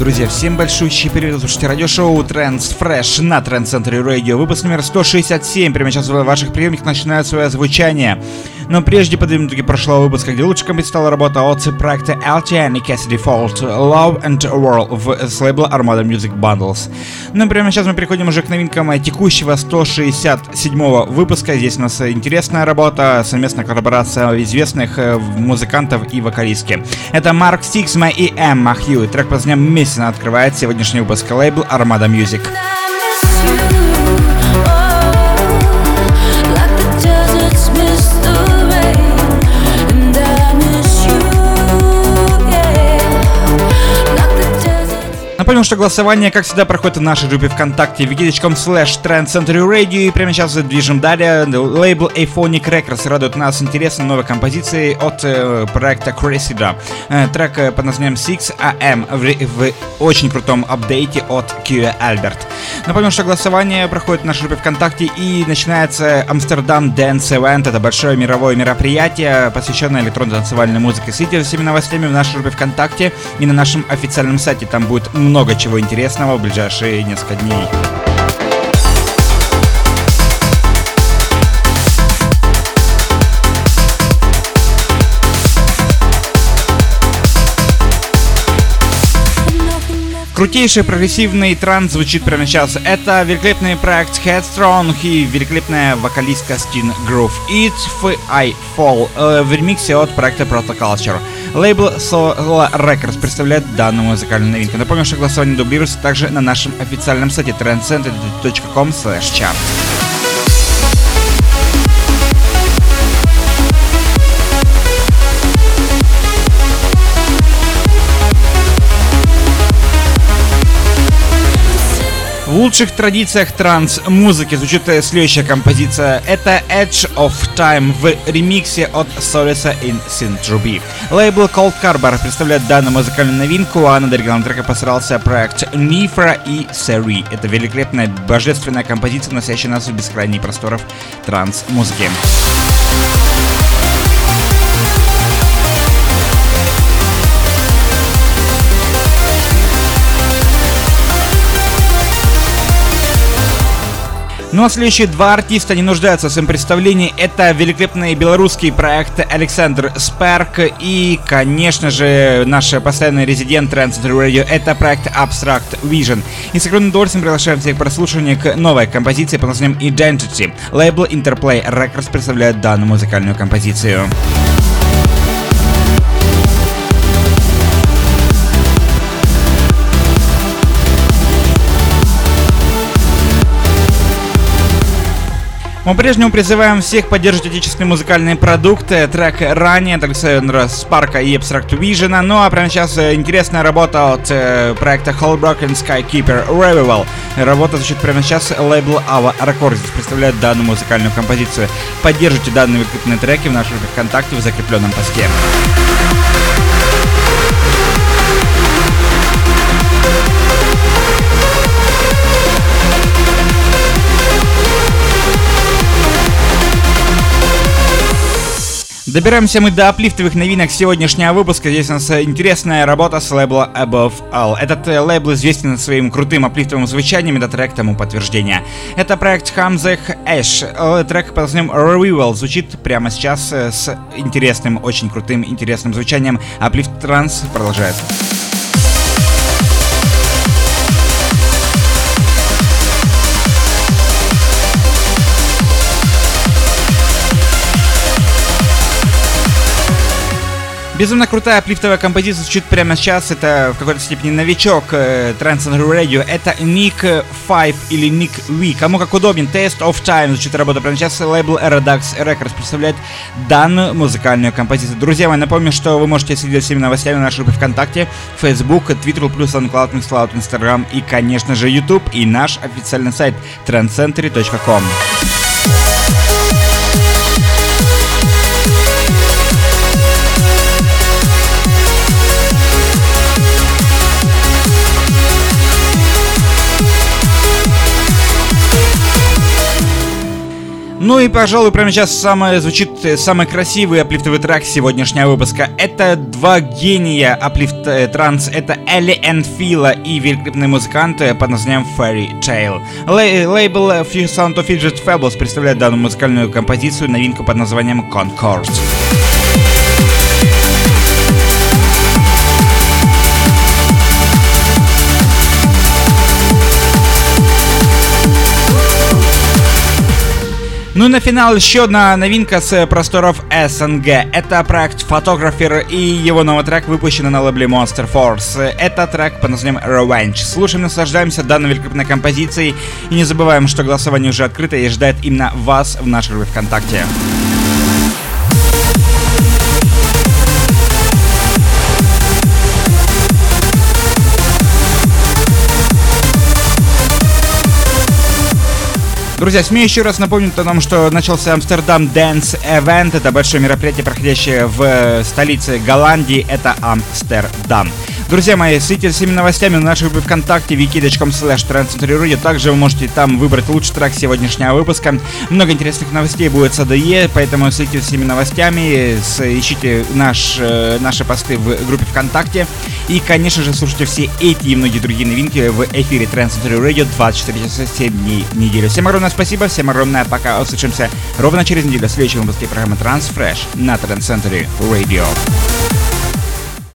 Друзья, всем большущий привет, слушайте радиошоу Trends Fresh на Trend Center Radio. Выпуск номер 167. Прямо сейчас в ваших приемниках начинает свое звучание. Но прежде подведем итоги прошлого выпуска, где композицией стала работа от проекта LTN и Cassidy Fault Love and World в, с лейбла Armada Music Bundles. Ну прямо сейчас мы переходим уже к новинкам текущего 167 выпуска. Здесь у нас интересная работа, совместная коллаборация известных э, музыкантов и вокалистки. Это Марк Стиксма и Эмма Хью. Трек под названием «Missing» открывает сегодняшний выпуск лейбл Armada Music. Напомню, что голосование, как всегда, проходит в нашей группе ВКонтакте wiki.com slash Radio. И прямо сейчас движем далее. Лейбл Aphonic Records радует нас интересной новой композицией от э, проекта Cressida. Э, трек э, под названием 6AM в, в очень крутом апдейте от Q Albert. Напомню, что голосование проходит в нашей группе ВКонтакте и начинается Амстердам Dance Event. Это большое мировое мероприятие, посвященное электронной танцевальной музыке. Следите за всеми новостями в нашей группе ВКонтакте и на нашем официальном сайте. Там будет много много чего интересного в ближайшие несколько дней. Крутейший прогрессивный транс звучит прямо сейчас. Это великолепный проект Headstrong и великолепная вокалистка Skin Groove. If I Fall э, в ремиксе от проекта Protoculture. Лейбл Solo Records представляет данную музыкальную новинку. Напомню, что голосование дублируется также на нашем официальном сайте trendcenter.com chart. В лучших традициях транс-музыки звучит следующая композиция. Это Edge of Time в ремиксе от Solisa in Sintruby. Лейбл Cold Carbar представляет данную музыкальную новинку, а над оригиналом трека постарался проект Нифра и Сери. Это великолепная божественная композиция, носящая нас в бескрайние просторов транс-музыки. Ну а следующие два артиста не нуждаются в своем представлении. Это великолепный белорусский проект Александр Сперк и, конечно же, наш постоянный резидент Trans Radio. Это проект Abstract Vision. И с огромным удовольствием приглашаем всех к прослушиванию к новой композиции под названием Identity. Лейбл Interplay Records представляет данную музыкальную композицию. Мы по-прежнему призываем всех поддерживать отечественные музыкальные продукты. Трек ранее от Александра Спарка и Abstract Vision. Ну а прямо сейчас э, интересная работа от э, проекта Holbroken Skykeeper Revival. Работа звучит прямо сейчас. Лейбл Ava Records представляет данную музыкальную композицию. Поддержите данные выкупленные треки в нашем ВКонтакте в закрепленном посте. Добираемся мы до аплифтовых новинок сегодняшнего выпуска. Здесь у нас интересная работа с лейбла Above All. Этот э, лейбл известен своим крутым аплифтовым звучанием, это трек тому подтверждение. Это проект Hamzeh Ash. Э, трек под названием Revival звучит прямо сейчас э, с интересным, очень крутым, интересным звучанием. Аплифт транс продолжается. Безумно крутая аплифтовая композиция звучит прямо сейчас. Это в какой-то степени новичок э, Trans Radio. Это Nick 5 или Nick V. Кому как удобен. Taste of Time звучит работа прямо сейчас. Лейбл Redux Records представляет данную музыкальную композицию. Друзья мои, напомню, что вы можете следить за всеми новостями на нашей группе ВКонтакте, Facebook, Twitter, SoundCloud, MixCloud, Instagram и, конечно же, YouTube и наш официальный сайт trendcentury.com. Ну и, пожалуй, прямо сейчас самое, звучит самый красивый аплифтовый трек сегодняшнего выпуска. Это два гения аплифт э, транс. Это Элли Энфила и великолепные музыканты под названием Fairy Tale. Лей лейбл Sound of Fidget Fables представляет данную музыкальную композицию, новинку под названием Concord. Ну и на финал еще одна новинка с просторов СНГ. Это проект Photographer и его новый трек выпущен на лейбле Monster Force. Это трек под названием Revenge. Слушаем, наслаждаемся данной великолепной композицией и не забываем, что голосование уже открыто и ждает именно вас в нашей группе ВКонтакте. Друзья, смею еще раз напомнить о том, что начался Амстердам Dance Event. Это большое мероприятие, проходящее в столице Голландии. Это Амстердам. Друзья мои, следите за всеми новостями на нашей группе ВКонтакте wiki.com slash Также вы можете там выбрать лучший трек сегодняшнего выпуска. Много интересных новостей будет с АДЕ, поэтому следите за всеми новостями, ищите наш, э, наши посты в группе ВКонтакте. И, конечно же, слушайте все эти и многие другие новинки в эфире Trend Century Radio 24 часа 7 дней в неделю. Всем огромное спасибо, всем огромное пока. Услышимся ровно через неделю в следующем выпуске программы Transfresh на Trend Century Radio.